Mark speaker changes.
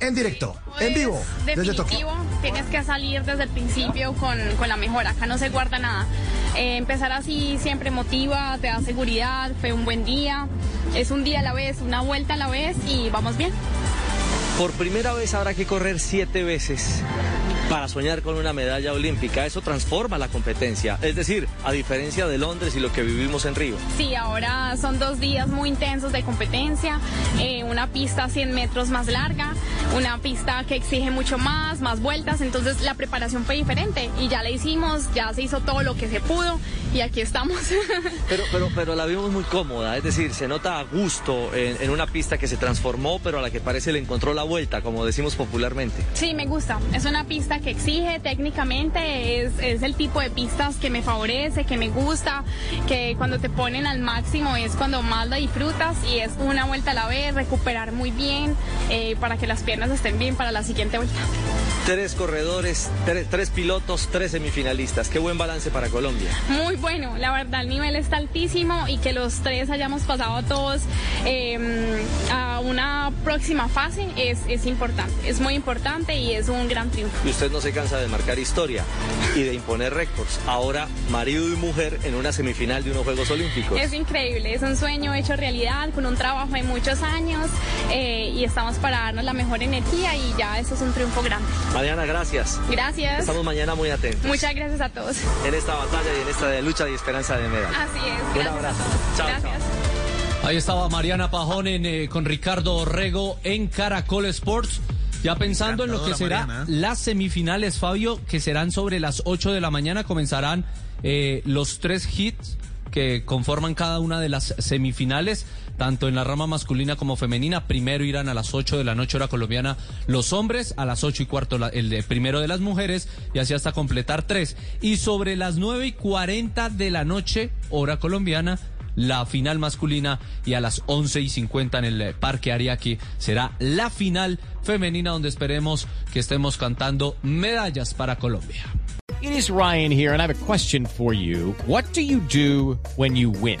Speaker 1: en directo, en
Speaker 2: Pues,
Speaker 1: vivo, desde Tokio.
Speaker 2: definitivo, tienes que salir desde el principio con, con la mejora, acá no se guarda nada. Eh, empezar así siempre motiva, te da seguridad, fue un buen día, es un día a la vez, una vuelta a la vez y vamos bien.
Speaker 3: Por primera vez habrá que correr siete veces para soñar con una medalla olímpica. Eso transforma la competencia. Es decir, a diferencia de Londres y lo que vivimos en Río.
Speaker 2: Sí, ahora son dos días muy intensos de competencia, eh, una pista 100 metros más larga, una pista que exige mucho más, más vueltas, entonces la preparación fue diferente y ya la hicimos, ya se hizo todo lo que se pudo y aquí estamos.
Speaker 3: Pero, pero, pero la vimos muy cómoda. Es decir, se nota a gusto en, en una pista que se transformó, pero a la que parece le encontró la vuelta, como decimos popularmente.
Speaker 2: Sí, me gusta. Es una pista que exige técnicamente, es, es el tipo de pistas que me favorece, que me gusta, que cuando te ponen al máximo es cuando más la disfrutas y es una vuelta a la vez, recuperar muy bien eh, para que las piernas estén bien para la siguiente vuelta.
Speaker 3: Tres corredores, tres, tres pilotos, tres semifinalistas. Qué buen balance para Colombia.
Speaker 2: Muy bueno, la verdad el nivel está altísimo y que los tres hayamos pasado todos eh, a una próxima fase es, es importante, es muy importante y es un gran triunfo.
Speaker 3: Y usted no se cansa de marcar historia y de imponer récords. Ahora, marido y mujer en una semifinal de unos Juegos Olímpicos.
Speaker 2: Es increíble, es un sueño hecho realidad con un trabajo de muchos años eh, y estamos para darnos la mejor energía y ya eso es un triunfo grande.
Speaker 3: Mariana, gracias.
Speaker 2: Gracias.
Speaker 3: Estamos mañana muy atentos.
Speaker 2: Muchas gracias a todos.
Speaker 3: En esta batalla y en esta de lucha y esperanza de medalla.
Speaker 2: Así es.
Speaker 3: Un
Speaker 2: Gracias
Speaker 3: abrazo. Chao,
Speaker 2: gracias.
Speaker 4: Ahí estaba Mariana Pajón en, eh, con Ricardo Orrego en Caracol Sports. Ya pensando en lo que será
Speaker 1: Mariana.
Speaker 4: las semifinales, Fabio, que serán sobre las 8 de la mañana, comenzarán eh, los tres hits que conforman cada una de las semifinales, tanto en la rama masculina como femenina. Primero irán a las 8 de la noche hora colombiana los hombres, a las 8 y cuarto el primero de las mujeres, y así hasta completar tres. Y sobre las 9 y 40 de la noche, hora colombiana, la final masculina y a las 11 y 50 en el eh, Parque Ariaki será la final femenina donde esperemos que estemos cantando medallas para Colombia.
Speaker 5: It is Ryan here, and I have a question for you. What do you do when you win?